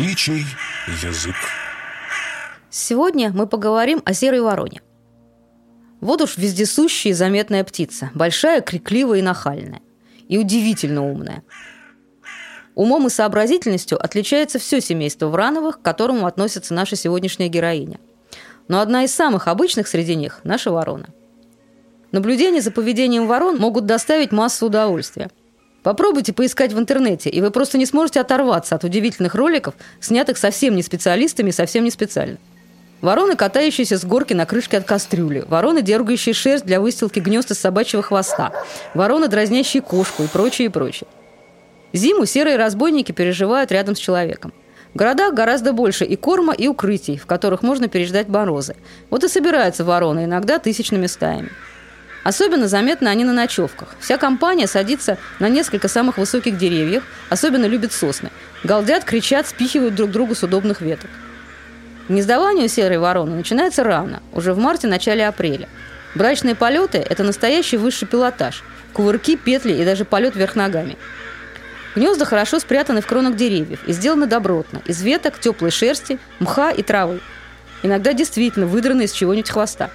Птичий язык. Сегодня мы поговорим о серой вороне. Вот уж вездесущая и заметная птица, большая, крикливая и нахальная. И удивительно умная. Умом и сообразительностью отличается все семейство Врановых, к которому относится наша сегодняшняя героиня. Но одна из самых обычных среди них – наша ворона. Наблюдения за поведением ворон могут доставить массу удовольствия. Попробуйте поискать в интернете, и вы просто не сможете оторваться от удивительных роликов, снятых совсем не специалистами совсем не специально. Вороны, катающиеся с горки на крышке от кастрюли. Вороны, дергающие шерсть для выстилки гнезд из собачьего хвоста. Вороны, дразнящие кошку и прочее, и прочее. Зиму серые разбойники переживают рядом с человеком. В городах гораздо больше и корма, и укрытий, в которых можно переждать морозы. Вот и собираются вороны, иногда тысячными стаями. Особенно заметны они на ночевках. Вся компания садится на несколько самых высоких деревьев, особенно любят сосны. Галдят, кричат, спихивают друг другу с удобных веток. Гнездование у серой вороны начинается рано, уже в марте-начале апреля. Брачные полеты – это настоящий высший пилотаж. Кувырки, петли и даже полет вверх ногами. Гнезда хорошо спрятаны в кронах деревьев и сделаны добротно, из веток, теплой шерсти, мха и травы. Иногда действительно выдраны из чего-нибудь хвоста.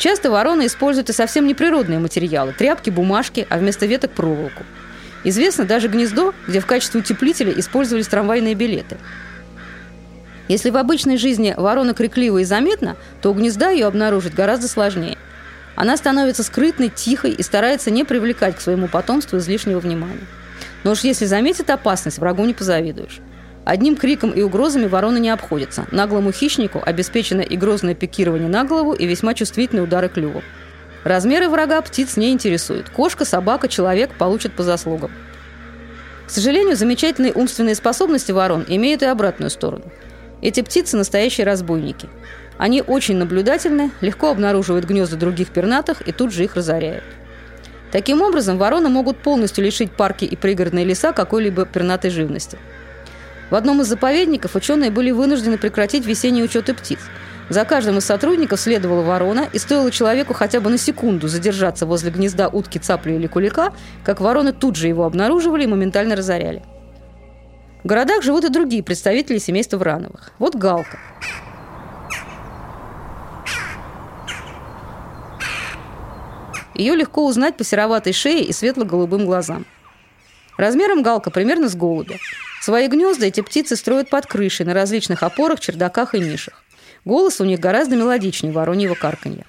Часто вороны используют и совсем неприродные материалы – тряпки, бумажки, а вместо веток – проволоку. Известно даже гнездо, где в качестве утеплителя использовались трамвайные билеты – если в обычной жизни ворона криклива и заметна, то у гнезда ее обнаружить гораздо сложнее. Она становится скрытной, тихой и старается не привлекать к своему потомству излишнего внимания. Но уж если заметит опасность, врагу не позавидуешь. Одним криком и угрозами ворона не обходится. Наглому хищнику обеспечено и грозное пикирование на голову, и весьма чувствительные удары клювом. Размеры врага птиц не интересуют. Кошка, собака, человек получат по заслугам. К сожалению, замечательные умственные способности ворон имеют и обратную сторону – эти птицы – настоящие разбойники. Они очень наблюдательны, легко обнаруживают гнезда других пернатых и тут же их разоряют. Таким образом, вороны могут полностью лишить парки и пригородные леса какой-либо пернатой живности. В одном из заповедников ученые были вынуждены прекратить весенние учеты птиц. За каждым из сотрудников следовала ворона, и стоило человеку хотя бы на секунду задержаться возле гнезда утки, цапли или кулика, как вороны тут же его обнаруживали и моментально разоряли. В городах живут и другие представители семейства Врановых. Вот Галка. Ее легко узнать по сероватой шее и светло-голубым глазам. Размером галка примерно с голубя. Свои гнезда эти птицы строят под крышей на различных опорах, чердаках и нишах. Голос у них гораздо мелодичнее вороньего карканья.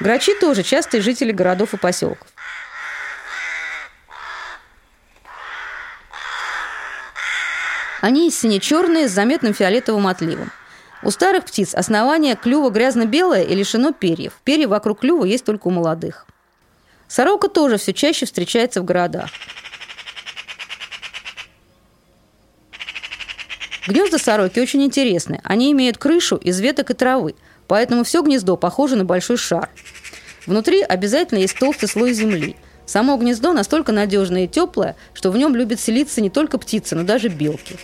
Грачи тоже частые жители городов и поселков. Они сине-черные с заметным фиолетовым отливом. У старых птиц основание клюва грязно-белое и лишено перьев. Перья вокруг клюва есть только у молодых. Сорока тоже все чаще встречается в городах. Гнезда сороки очень интересны. Они имеют крышу из веток и травы, поэтому все гнездо похоже на большой шар. Внутри обязательно есть толстый слой земли. Само гнездо настолько надежное и теплое, что в нем любят селиться не только птицы, но даже белки.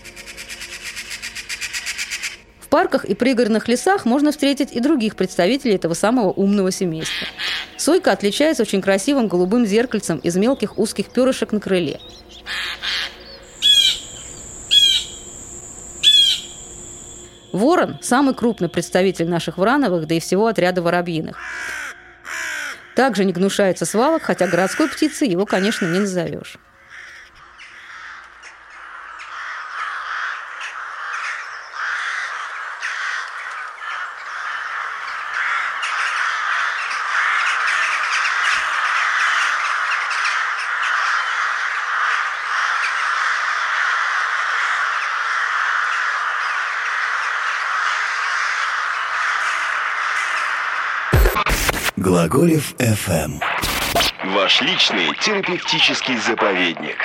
Парках и пригородных лесах можно встретить и других представителей этого самого умного семейства. Сойка отличается очень красивым голубым зеркальцем из мелких узких перышек на крыле. Ворон – самый крупный представитель наших врановых, да и всего отряда воробьиных. Также не гнушается свалок, хотя городской птицы его, конечно, не назовешь. Глаголев FM. Ваш личный терапевтический заповедник.